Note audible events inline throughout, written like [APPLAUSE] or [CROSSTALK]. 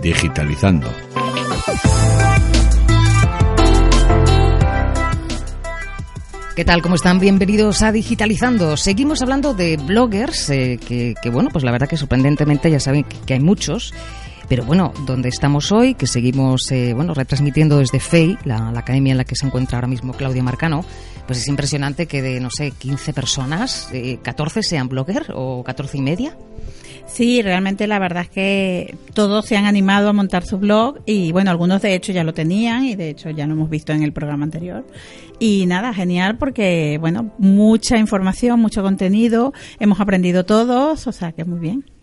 digitalizando. ¿Qué tal? ¿Cómo están? Bienvenidos a Digitalizando. Seguimos hablando de bloggers, eh, que, bueno, pues la verdad que sorprendentemente ya saben que, hay muchos. Pero bueno, donde estamos hoy, que seguimos eh, bueno retransmitiendo desde FEI, la, academia en la que se encuentra ahora mismo Claudia Marcano, pues es impresionante que de, no sé, 15 personas, eh, 14 sean blogger o 14 y media. Sí, realmente la verdad es que todos se han animado a montar su blog y bueno, algunos de hecho ya lo tenían y de hecho ya lo hemos visto en el programa anterior. Y nada, genial porque bueno, mucha información, mucho contenido, hemos aprendido todos, o sea que muy bien.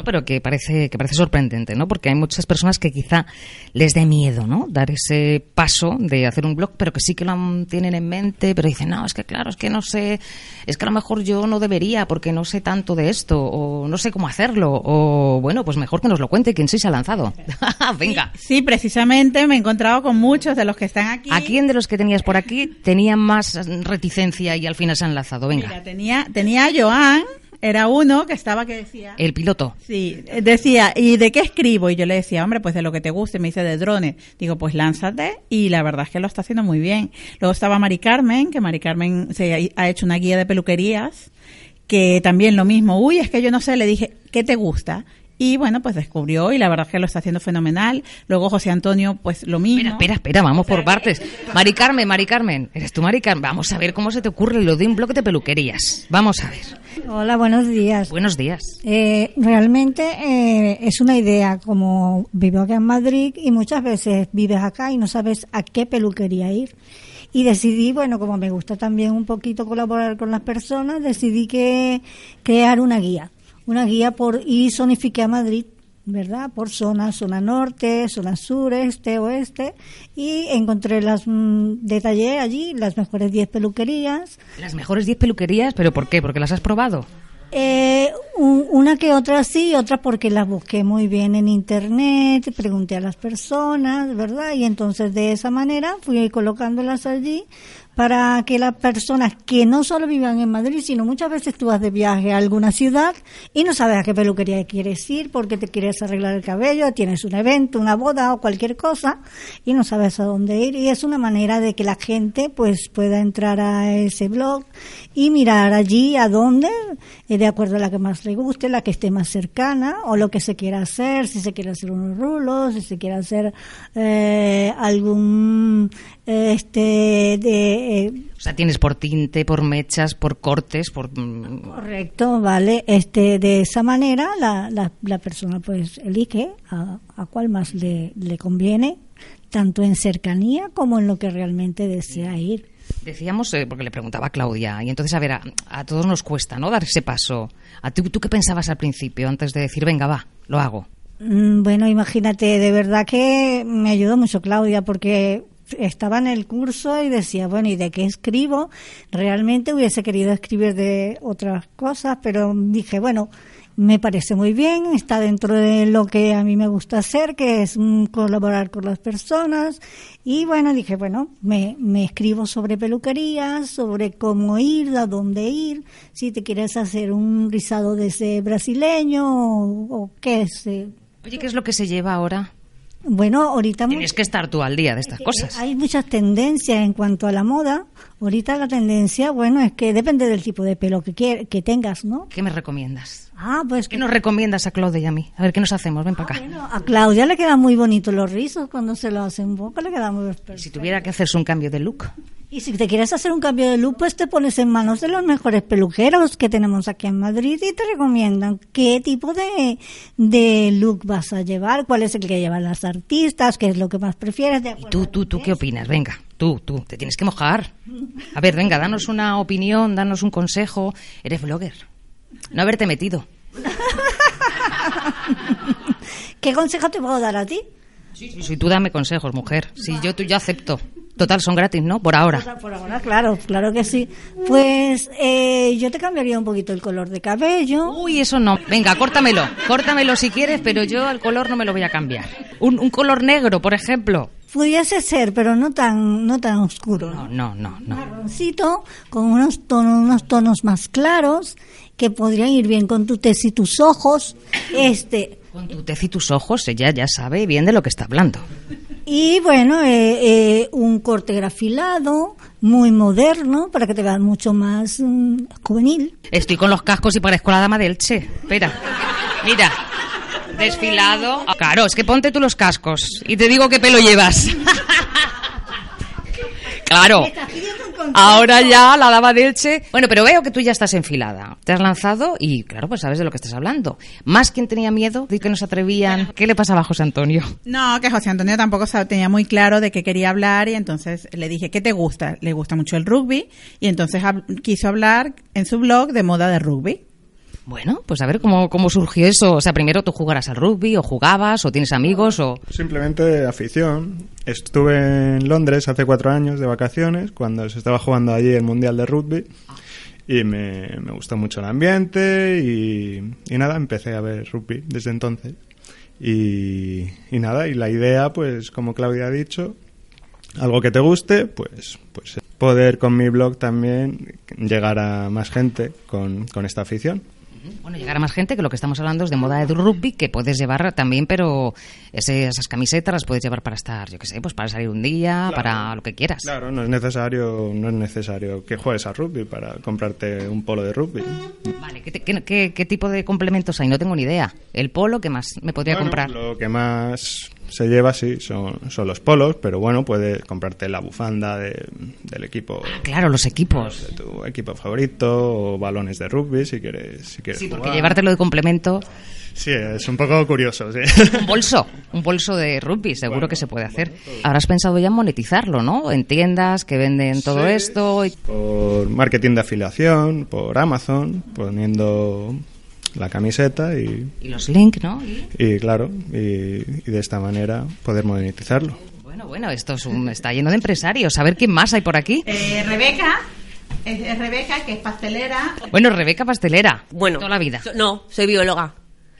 No, pero que parece que parece sorprendente, ¿no? Porque hay muchas personas que quizá les dé miedo, ¿no? Dar ese paso de hacer un blog, pero que sí que lo tienen en mente, pero dicen, no, es que claro, es que no sé, es que a lo mejor yo no debería porque no sé tanto de esto, o no sé cómo hacerlo, o bueno, pues mejor que nos lo cuente quién sí se ha lanzado. [LAUGHS] Venga. Sí, sí, precisamente me he encontrado con muchos de los que están aquí. ¿A quién de los que tenías por aquí tenía más reticencia y al final se han lanzado? Venga. Mira, tenía, tenía a Joan, era uno que estaba que decía... El piloto. Sí, decía, ¿y de qué escribo? Y yo le decía, hombre, pues de lo que te guste. Me dice, de drones. Digo, pues lánzate. Y la verdad es que lo está haciendo muy bien. Luego estaba Mari Carmen, que Mari Carmen se ha hecho una guía de peluquerías, que también lo mismo. Uy, es que yo no sé, le dije, ¿qué te gusta? Y bueno, pues descubrió y la verdad es que lo está haciendo fenomenal. Luego José Antonio, pues lo mismo. Espera, espera, espera, vamos por partes. Mari Carmen, Mari Carmen, eres tú Mari Carmen. Vamos a ver cómo se te ocurre lo de un blog de peluquerías. Vamos a ver. Hola, buenos días. Buenos días. Eh, realmente eh, es una idea, como vivo acá en Madrid y muchas veces vives acá y no sabes a qué peluquería ir y decidí, bueno, como me gusta también un poquito colaborar con las personas, decidí que crear una guía una guía por y zonifiqué a Madrid, ¿verdad? Por zona, zona norte, zona sur, este, oeste, y encontré las, mmm, detallé allí las mejores 10 peluquerías. ¿Las mejores 10 peluquerías? ¿Pero por qué? ¿Porque las has probado? Eh, un, una que otra sí, otra porque las busqué muy bien en internet, pregunté a las personas, ¿verdad? Y entonces de esa manera fui colocándolas allí para que las personas que no solo vivan en Madrid, sino muchas veces tú vas de viaje a alguna ciudad y no sabes a qué peluquería quieres ir porque te quieres arreglar el cabello, tienes un evento, una boda o cualquier cosa y no sabes a dónde ir. Y es una manera de que la gente pues pueda entrar a ese blog y mirar allí a dónde, eh, de acuerdo a la que más le guste, la que esté más cercana o lo que se quiera hacer, si se quiere hacer unos rulos, si se quiere hacer eh, algún este de eh, o sea tienes por tinte por mechas por cortes por correcto vale este de esa manera la, la, la persona pues elige a, a cuál más le, le conviene tanto en cercanía como en lo que realmente desea ir Decíamos, eh, porque le preguntaba a Claudia, y entonces, a ver, a, a, todos nos cuesta, ¿no? Dar ese paso. ¿A tú, ¿Tú qué pensabas al principio antes de decir, venga, va, lo hago? Mm, Bueno, imagínate, de verdad que me ayudó mucho Claudia, porque estaba en el curso y decía, bueno, ¿y de qué escribo? Realmente hubiese querido escribir de otras cosas, pero dije, bueno, me parece muy bien, está dentro de lo que a mí me gusta hacer, que es mm, colaborar con las personas. Y bueno, dije, bueno, me, escribo sobre peluquerías, sobre cómo ir, a dónde ir, si te quieres hacer un rizado desde brasileño o, o qué sé. Oye, ¿qué es lo que se lleva ahora? Bueno, ahorita... Tienes que estar tú al día de estas cosas. Hay muchas tendencias en cuanto a la moda. Ahorita la tendencia, bueno, es que depende del tipo de pelo que, quier, que tengas, ¿no? ¿Qué me recomiendas? Ah, pues... ¿Qué nos recomiendas a Claudia y a mí? A ver, ¿qué nos hacemos? Ven ah, para acá. Bueno, a Claudia le quedan muy bonitos los rizos cuando se lo hace un poco, le queda muy perfecto. Si tuviera que hacerse un cambio de look. Y si te quieres hacer un cambio de look, pues te pones en manos de los mejores peluqueros que tenemos aquí en Madrid y te recomiendan qué tipo de, de look vas a llevar, cuál es el que llevan las artistas, qué es lo que más prefieres. De ¿Y tú, tú, tú qué opinas? Venga, tú, tú, te tienes que mojar. A ver, venga, danos una opinión, danos un consejo. Eres blogger. No haberte metido. [LAUGHS] ¿Qué consejo te puedo dar a ti? Sí, sí, sí, tú dame consejos, mujer. Sí, yo, tú, yo acepto. Total, son gratis, ¿no? Por ahora. Por ahora, claro, claro que sí. Pues eh, yo te cambiaría un poquito el color de cabello. Uy, eso no. Venga, córtamelo. Córtamelo si quieres, pero yo al color no me lo voy a cambiar. Un, un color negro, por ejemplo. Pudiese ser, pero no tan, no tan oscuro. No, no, no, no. Marroncito, con unos tonos, unos tonos más claros, que podrían ir bien con tu tez y tus ojos. Este, Con tu tez y tus ojos, ella ya sabe bien de lo que está hablando. Y bueno, eh, eh, un corte grafilado, muy moderno, para que te veas mucho más mm, juvenil. Estoy con los cascos y parezco la dama del Che. Espera, mira, desfilado. Claro, es que ponte tú los cascos y te digo qué pelo llevas. [LAUGHS] Claro. Ahora ya la dama de Elche. Bueno, pero veo que tú ya estás enfilada. Te has lanzado y, claro, pues sabes de lo que estás hablando. Más quien tenía miedo de que no se atrevían. ¿Qué le pasaba a José Antonio? No, que José Antonio tampoco tenía muy claro de qué quería hablar y entonces le dije, ¿qué te gusta? Le gusta mucho el rugby y entonces hab- quiso hablar en su blog de moda de rugby. Bueno, pues a ver cómo, cómo surgió eso. O sea, primero tú jugarás al rugby, o jugabas, o tienes amigos, o. Simplemente afición. Estuve en Londres hace cuatro años de vacaciones cuando se estaba jugando allí el Mundial de Rugby y me, me gustó mucho el ambiente y, nada, empecé a ver rugby desde entonces. Y, y nada, y la idea, pues como Claudia ha dicho, algo que te guste, pues, pues poder con mi blog también llegar a más gente con, con esta afición. Bueno, llegar a más gente, que lo que estamos hablando es de moda de rugby, que puedes llevar también, pero ese- esas camisetas las puedes llevar para estar, yo qué sé, pues para salir un día, para lo que quieras. Claro, no es necesario, no es necesario que juegues a rugby para comprarte un polo de rugby. Vale, ¿qué, qué- qué- qué tipo de complementos hay? No tengo ni idea. El polo, ¿qué más me podría Bueno, comprar? Lo que más se lleva, sí, son, son los polos, pero bueno, puedes comprarte la bufanda de- del equipo, Claro, los equipos. de tu equipo favorito, o balones de rugby si quieres, si quieres Sí, porque jugar. llevártelo de complemento. Sí, es un poco curioso, sí. Un bolso, un bolso de rugby, seguro que se puede hacer. Habrás pensado ya en monetizarlo, ¿no? En tiendas que venden todo Sí. esto. y- por marketing de afiliación, por Amazon, poniendo la camiseta y, Y los links, ¿no? Y- y claro, y, y de esta manera poder monetizarlo. Bueno, bueno, esto es un- está lleno de empresarios. A ver quién más hay por aquí. Eh, Rebeca, es, es Rebeca que es pastelera. Bueno, Rebeca Pastelera. Bueno, Toda la vida. so- no, soy bióloga.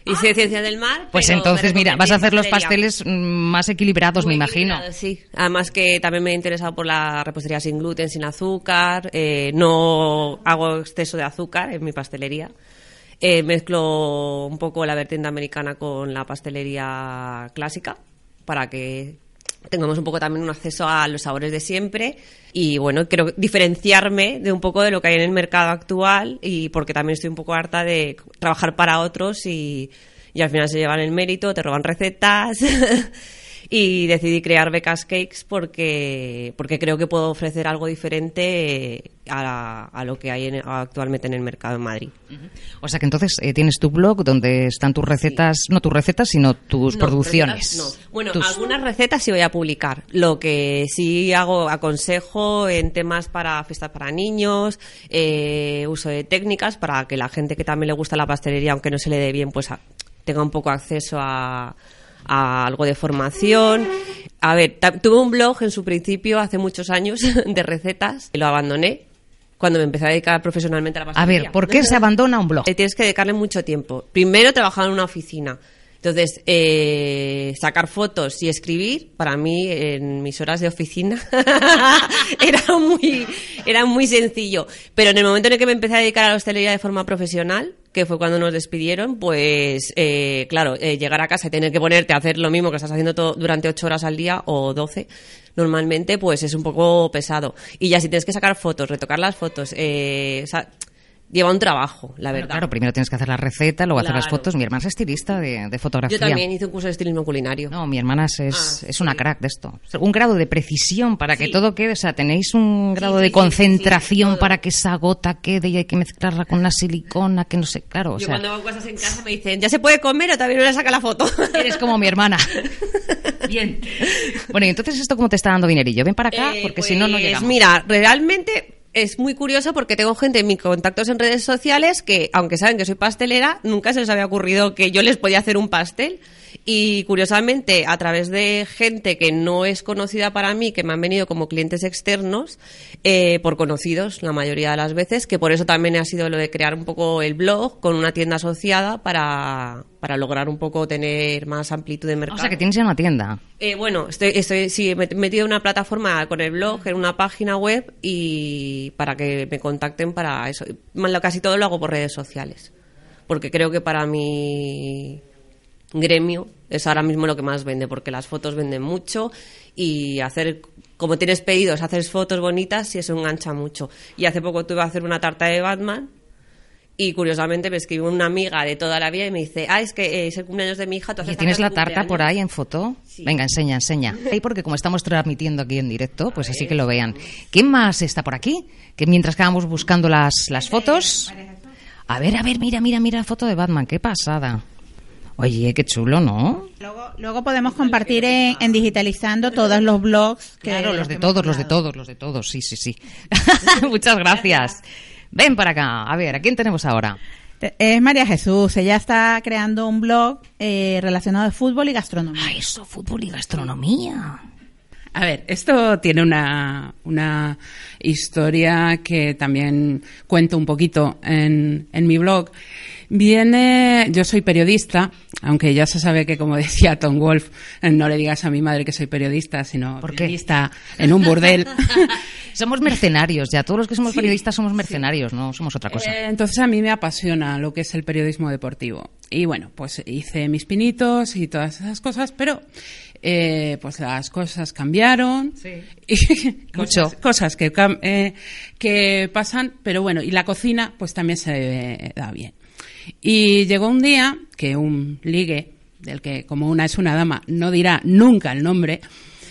Hice ciencias del mar. Pues pero entonces, mira, vas a hacer los pasteles mm, más equilibrados, Muy me imagino. Sí, además que también me he interesado por la repostería sin gluten, sin azúcar. eh, no hago exceso de azúcar en mi pastelería. Eh, mezclo un poco la vertiente americana con la pastelería clásica para que tengamos un poco también un acceso a los sabores de siempre y bueno, quiero diferenciarme de un poco de lo que hay en el mercado actual y porque también estoy un poco harta de trabajar para otros y, y al final se llevan el mérito, te roban recetas [LAUGHS] y decidí crear Becas Cakes porque, porque creo que puedo ofrecer algo diferente a, a lo que hay en- actualmente en el mercado en Madrid. O sea que entonces eh, tienes tu blog donde están tus recetas, no tus recetas, sino tus No, producciones. recetas no. Bueno, Tus- algunas recetas sí voy a publicar. Lo que sí hago, aconsejo en temas para fiestas para niños, eh, uso de técnicas para que la gente que también le gusta la pastelería, aunque no se le dé bien, pues a- tenga un poco acceso a, a algo de formación. A ver, tuve un blog en su principio hace muchos años [LAUGHS] de recetas y lo abandoné cuando me empecé a dedicar profesionalmente a la A pastelería. ver, ¿por qué se abandona un blog? Eh, tienes que dedicarle mucho tiempo. Primero, trabajar en una oficina. Entonces, eh, sacar fotos y escribir, para mí, en mis horas de oficina, [LAUGHS] era muy era muy sencillo. Pero en el momento en el que me empecé a dedicar a la hostelería de forma profesional, que fue cuando nos despidieron, pues, eh, claro, eh, llegar a casa y tener que ponerte a hacer lo mismo que estás haciendo todo durante ocho horas al día o doce, normalmente, pues es un poco pesado. Y ya si tienes que sacar fotos, retocar las fotos, eh, o sea, lleva un trabajo, la Bueno, verdad. claro, primero tienes que hacer la receta, luego hacer las fotos. Mi hermana es estilista de, de fotografía. Yo también hice un curso de estilismo culinario. No, mi hermana es, es, Ah, es sí. una crack de esto. Un grado de precisión para que Sí. todo quede. O sea, tenéis un grado sí, de concentración para que esa gota quede y hay que mezclarla con la silicona, que no sé, claro. O Yo sea, cuando hago cosas en casa me dicen, ¿ya se puede comer o todavía no le saca la foto? [LAUGHS] eres como mi hermana. [LAUGHS] Bien. Bueno, y entonces, ¿esto cómo te está dando dinerillo? Ven para acá, Eh, porque si no, no pues, llegamos. Mira, realmente es muy curioso porque tengo gente en mis contactos en redes sociales que, aunque saben que soy pastelera, nunca se les había ocurrido que yo les podía hacer un pastel. Y curiosamente, a través de gente que no es conocida para mí, que me han venido como clientes externos, eh, por conocidos la mayoría de las veces, que por eso también ha sido lo de crear un poco el blog con una tienda asociada para, para lograr un poco tener más amplitud de mercado. O sea, que tienes ya una tienda. Eh, bueno, estoy, estoy sí, metido en una plataforma con el blog, en una página web y para que me contacten para eso. Casi todo lo hago por redes sociales. Porque creo que para mi, gremio es ahora mismo lo que más vende, porque las fotos venden mucho y hacer, como tienes pedidos, haces fotos bonitas y eso engancha mucho. Y hace poco tuve que hacer una tarta de Batman y curiosamente me escribió una amiga de toda la vida y me dice, ah, es que eh, es el cumpleaños de mi hija. ¿tú ¿Y tienes la tarta por cumpleaños?". ahí en foto? Sí. Venga, enseña, enseña. [LAUGHS] Y porque como estamos transmitiendo aquí en directo, pues así que lo vean. ¿Quién más está por aquí? Que mientras que vamos buscando las, las fotos... A ver, a ver, mira, mira, mira la foto de Batman, qué pasada. Oye, qué chulo, ¿no? Luego, luego podemos compartir en, en digitalizando todos los blogs. Que, Claro, los de todos, los de todos, los de todos, sí, sí, sí. [LAUGHS] Muchas gracias. Ven para acá. A ver, ¿a quién tenemos ahora? Es María Jesús. Ella está creando un blog eh, relacionado de fútbol y gastronomía. Ah, eso, fútbol y gastronomía. A ver, esto tiene una, una historia que también cuento un poquito en, en mi blog. Viene, yo soy periodista, aunque ya se sabe que, como [LAUGHS] decía Tom Wolf, no le digas a mi madre que soy periodista, sino periodista en un burdel. [LAUGHS] Somos mercenarios, ya todos los que somos periodistas somos mercenarios, no somos otra cosa. Eh, entonces a mí me apasiona lo que es el periodismo deportivo. Y bueno, pues hice mis pinitos y todas esas cosas, pero eh, pues las cosas cambiaron. [LAUGHS] Y Mucho. cosas, cosas que, eh, que pasan, pero bueno, y la cocina pues también se da bien. Y llegó un día que un ligue, del que como una es una dama, no dirá nunca el nombre,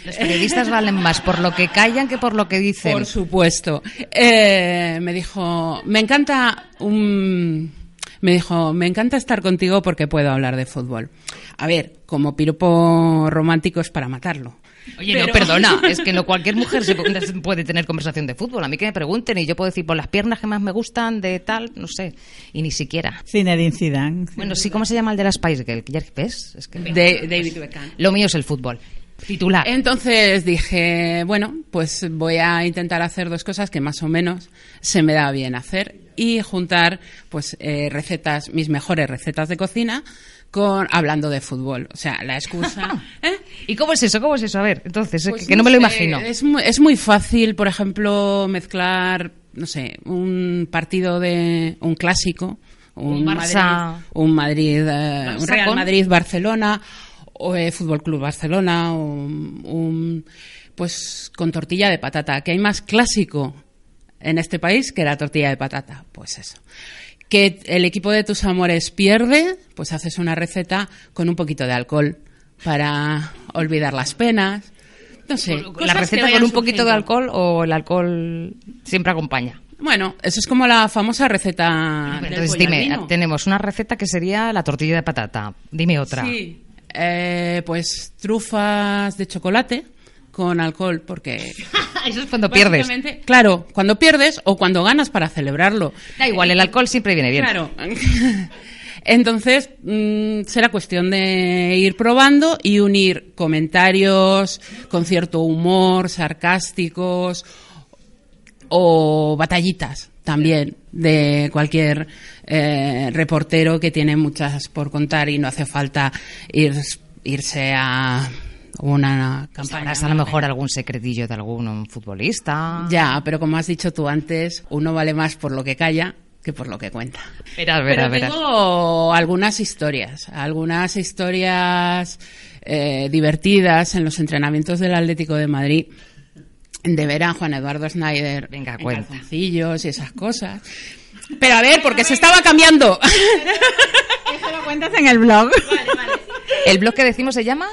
Los periodistas valen más por lo que callan que por lo que dicen. por supuesto. Eh, me dijo, me encanta un... Me dijo, me encanta estar contigo porque puedo hablar de fútbol. A ver, como piropo romántico es para matarlo. Oye, no, perdona, [LAUGHS] es que no cualquier mujer se puede puede tener conversación de fútbol. A mí que me pregunten y yo puedo decir por las piernas que más me gustan de tal, no sé, y ni siquiera. Zinedine Zidane. Bueno, sí, ¿cómo se llama el de la Spice Girl? ¿Ves? Es que De David Beckham. lo mío es el fútbol. Titular. Entonces dije, bueno, pues voy a intentar hacer dos cosas que más o menos se me da bien hacer y juntar pues eh, recetas, mis mejores recetas de cocina con hablando de fútbol. O sea, la excusa. [LAUGHS] ¿eh? ¿Y cómo es eso? ¿Cómo es eso? A ver, entonces, Pues que no me lo imagino. Es muy, es muy fácil, por ejemplo, mezclar, no sé, un partido de un clásico, un, Un Barça- Madrid, un Madrid, eh, un Real Madrid, Barcelona, o eh, Fútbol Club Barcelona, o un- pues con tortilla de patata, que hay más clásico en este país que la tortilla de patata, pues eso. Que el equipo de tus amores pierde, pues haces una receta con un poquito de alcohol para olvidar las penas. No sé. la receta con un poquito de alcohol o el alcohol siempre acompaña. Bueno, eso es como la famosa receta. del Entonces, dime, tenemos una receta que sería la tortilla de patata. Dime otra. Sí. Eh, pues trufas de chocolate con alcohol, porque. [LAUGHS] Eso es cuando pierdes. Claro, cuando pierdes o cuando ganas para celebrarlo. Da igual, el alcohol siempre viene bien. Claro. [LAUGHS] Entonces, mm, será cuestión de ir probando y unir comentarios con cierto humor, sarcásticos o batallitas también de cualquier eh, reportero que tiene muchas por contar y no hace falta ir- irse a una campaña. Sabrás a lo mejor algún secretillo de algún futbolista. Ya, pero como has dicho tú antes, uno vale más por lo que calla que por lo que cuenta. Verás, verás, Pero verás. tengo algunas historias, algunas historias eh, divertidas en los entrenamientos del Atlético de Madrid. De ver a Juan Eduardo Schneider Venga, en cuenta. calzoncillos y esas cosas. Pero a ver, porque se estaba cambiando. [LAUGHS] Eso lo cuentas en el blog. ¿El blog que decimos se llama?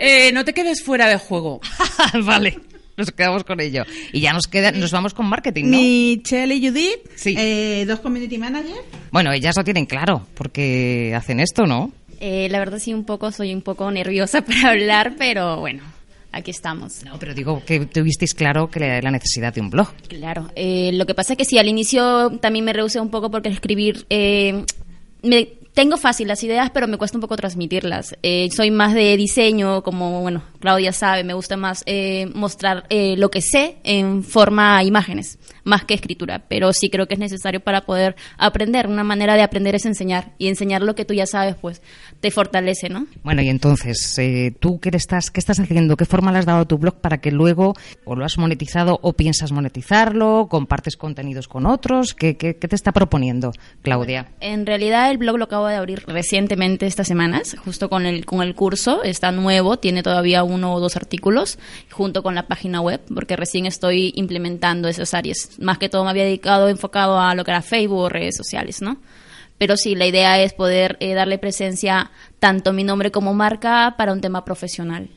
Eh, no te quedes fuera de juego. [LAUGHS] vale, nos quedamos con ello. Y ya nos queda, nos vamos con marketing, ¿no? Michelle y Judith, Sí. eh, dos community managers. Bueno, ellas lo tienen claro, porque hacen esto, ¿no? Eh, la verdad sí un poco, soy un poco nerviosa [LAUGHS] para hablar, pero bueno, aquí estamos. No, pero digo que tuvisteis claro que la la necesidad de un blog. Claro, eh, lo que pasa es que sí, al inicio también me rehusé un poco porque escribir, eh, me, tengo fácil las ideas, pero me cuesta un poco transmitirlas. Eh, soy más de diseño, como, bueno, Claudia sabe, me gusta más eh, mostrar eh, lo que sé en forma imágenes, más que escritura, pero sí creo que es necesario para poder aprender. Una manera de aprender es enseñar y enseñar lo que tú ya sabes, pues te fortalece, ¿no? Bueno, y entonces, eh, ¿tú qué estás, qué estás haciendo? ¿Qué forma le has dado a tu blog para que luego o lo has monetizado o piensas monetizarlo? ¿Compartes contenidos con otros? ¿Qué, qué, qué te está proponiendo, Claudia? En realidad el blog lo acabo de abrir recientemente estas semanas, justo con el, con el curso, está nuevo, tiene todavía uno o dos artículos, junto con la página web, porque recién estoy implementando esas áreas. Más que todo me había dedicado, enfocado a lo que era Facebook o redes sociales, ¿no? Pero sí, la idea es poder eh, darle presencia tanto mi nombre como marca para un tema profesional.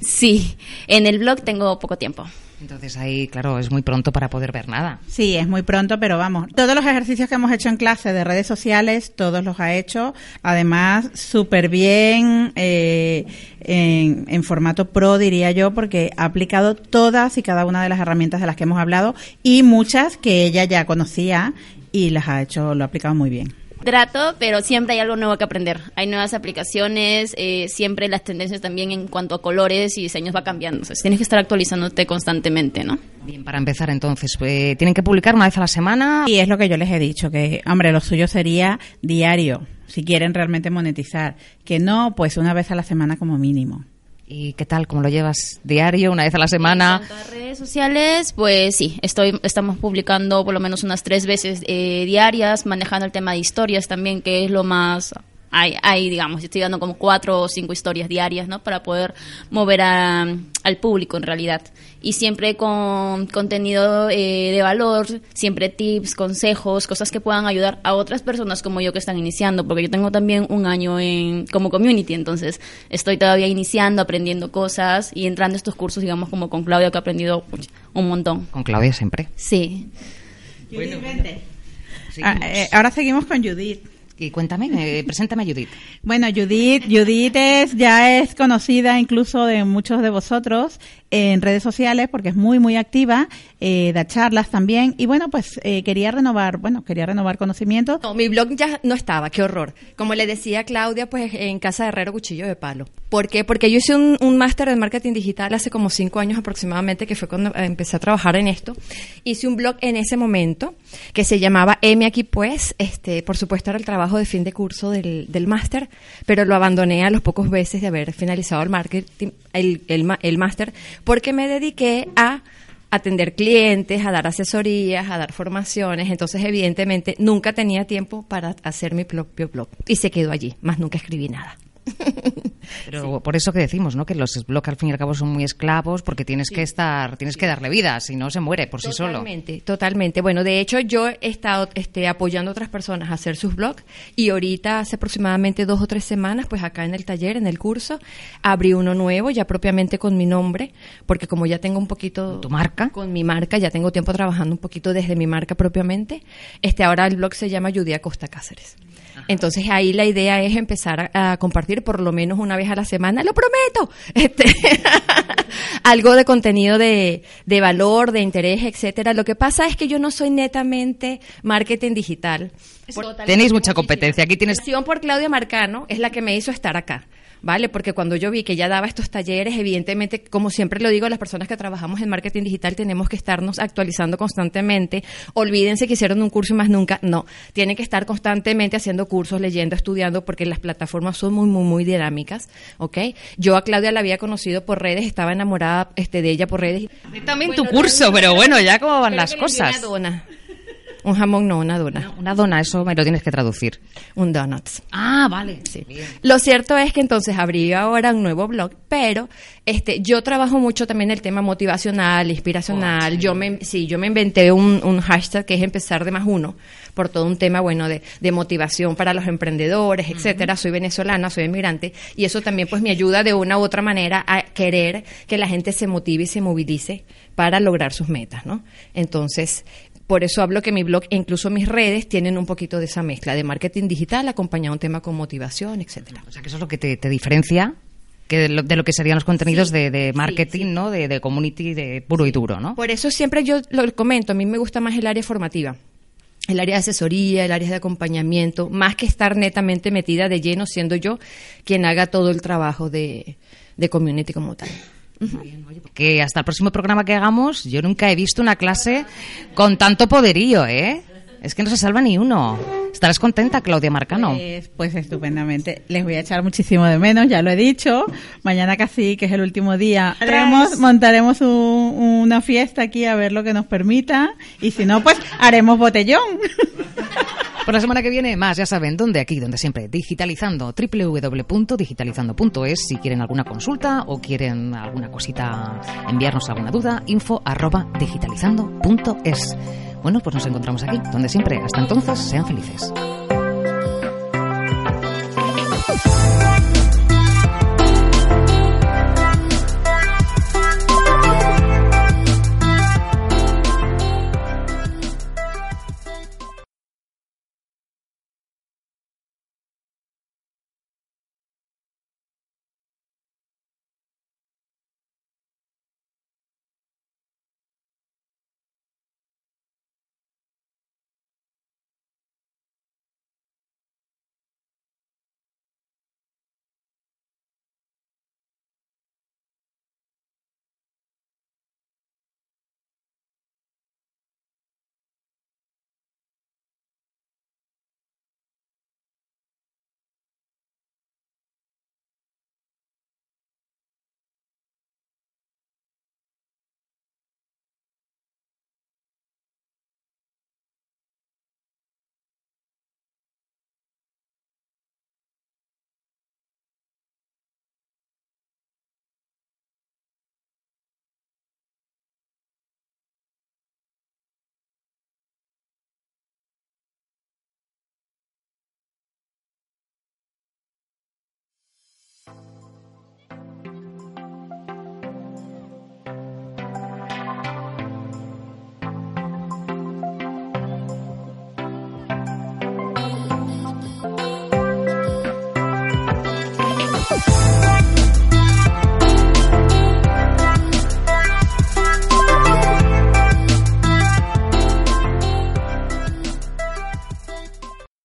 Sí, en el blog tengo poco tiempo. Entonces ahí, claro, es muy pronto para poder ver nada. Sí, es muy pronto, pero vamos, todos los ejercicios que hemos hecho en clase de redes sociales, todos los ha hecho, además, súper bien, eh, en, en formato pro, diría yo, porque ha aplicado todas y cada una de las herramientas de las que hemos hablado y muchas que ella ya conocía y las ha hecho, lo ha aplicado muy bien. Trato, pero siempre hay algo nuevo que aprender. Hay nuevas aplicaciones, eh, siempre las tendencias también en cuanto a colores y diseños va cambiando. Entonces, tienes que estar actualizándote constantemente, ¿no? Bien, para empezar entonces, eh, ¿tienen que publicar una vez a la semana? Y es lo que yo les he dicho, que, hombre, lo suyo sería diario, si quieren realmente monetizar. Que no, pues una vez a la semana como mínimo. ¿Y qué tal? ¿Cómo lo llevas? ¿Diario? ¿Una vez a la semana? En redes sociales, pues sí, estoy, estamos publicando por lo menos unas tres veces eh, diarias, manejando el tema de historias también, que es lo más... Hay, hay, digamos, estoy dando como cuatro o cinco historias diarias, ¿no? Para poder mover a, al público en realidad. Y siempre con contenido eh, de valor, siempre tips, consejos, cosas que puedan ayudar a otras personas como yo que están iniciando, porque yo tengo también un año en, como community, entonces estoy todavía iniciando, aprendiendo cosas y entrando a estos cursos, digamos, como con Claudia, que ha aprendido un montón. Con Claudia siempre. Sí. Ah, eh, ahora seguimos con Judith. Y cuéntame, eh, preséntame a Judith. Bueno, Judith, Judith es, ya es conocida incluso de muchos de vosotros en redes sociales porque es muy, muy activa, eh, da charlas también. Y bueno, pues eh, quería renovar, bueno, quería renovar conocimientos. No, mi blog ya no estaba, qué horror. Como le decía Claudia, pues en Casa de Herrero Cuchillo de Palo. ¿Por qué? Porque yo hice un, un máster de marketing digital hace como cinco años aproximadamente, que fue cuando empecé a trabajar en esto. Hice un blog en ese momento que se llamaba M aquí pues, este, por supuesto era el trabajo de fin de curso del, del máster, pero lo abandoné a los pocos meses de haber finalizado el marketing, el, el, ma- el máster, porque me dediqué a atender clientes, a dar asesorías, a dar formaciones, entonces evidentemente nunca tenía tiempo para hacer mi propio blog y se quedó allí, más nunca escribí nada. Pero por eso que decimos, ¿no? Que los blogs al fin y al cabo son muy esclavos porque tienes que estar, tienes que darle vida, si no se muere por sí solo. Totalmente, totalmente. Bueno, de hecho yo he estado este, apoyando a otras personas a hacer sus blogs y ahorita hace aproximadamente dos o tres semanas, pues acá en el taller, en el curso, abrí uno nuevo ya propiamente con mi nombre, porque como ya tengo un poquito... ¿Tu marca? Con mi marca, ya tengo tiempo trabajando un poquito desde mi marca propiamente. Este ahora el blog se llama Judia Costa Cáceres. Entonces ahí la idea es empezar a, a compartir por lo menos una vez a la semana, lo prometo, [LAUGHS] este, [LAUGHS] algo de contenido de, de valor, de interés, etcétera. Lo que pasa es que yo no soy netamente marketing digital. Tenéis mucha competencia. Aquí tienes La por Claudia Marcano es la que me hizo estar acá. ¿Vale? Porque cuando yo vi que ya daba estos talleres, evidentemente, como siempre lo digo, las personas que trabajamos en marketing digital tenemos que estarnos actualizando constantemente. Olvídense que hicieron un curso y más nunca. No, tienen que estar constantemente haciendo cursos, leyendo, estudiando, porque las plataformas son muy, muy, muy dinámicas. ¿Ok? Yo a Claudia la había conocido por redes, estaba enamorada este, de ella por redes. también tu curso, pero bueno, ya cómo van las cosas. Dona. Un jamón, no, una dona. Una dona, eso me lo tienes que traducir. Un donuts. Ah, vale. Sí. Lo cierto es que entonces abrí ahora un nuevo blog, pero este yo trabajo mucho también el tema motivacional, inspiracional. yo me sí, yo me inventé un, un hashtag que es empezar de más uno por todo un tema bueno de, de motivación para los emprendedores, etcétera. Soy venezolana, soy inmigrante y eso también pues me ayuda de una u otra manera a querer que la gente se motive y se movilice para lograr sus metas, ¿no? Entonces, por eso hablo que mi blog e incluso mis redes tienen un poquito de esa mezcla de marketing digital acompañado a un tema con motivación, etcétera. O sea, que eso es lo que te, te diferencia que de lo, de lo que serían los contenidos Sí, de, de marketing, sí. ¿no? De, de community, de puro y duro, ¿no? Por eso siempre yo lo comento, a mí me gusta más el área formativa. El área de asesoría, el área de acompañamiento, más que estar netamente metida de lleno, siendo yo quien haga todo el trabajo de, de community como tal. Que hasta el próximo programa que hagamos, yo nunca he visto una clase con tanto poderío, ¿eh? Es que no se salva ni uno. ¿Estarás contenta, Claudia Marcano? Pues, pues estupendamente. Les voy a echar muchísimo de menos, ya lo he dicho. Mañana casi, que es el último día, haremos, montaremos un- una fiesta aquí a ver lo que nos permita. Y si no, pues haremos botellón. [LAUGHS] Por la semana que viene, más, ya saben, ¿dónde? Aquí, donde siempre, digitalizando, www.digitalizando.es, si quieren alguna consulta o quieren alguna cosita, enviarnos alguna duda, info arroba digitalizando.es. Bueno, pues nos encontramos aquí, donde siempre. Hasta entonces, sean felices.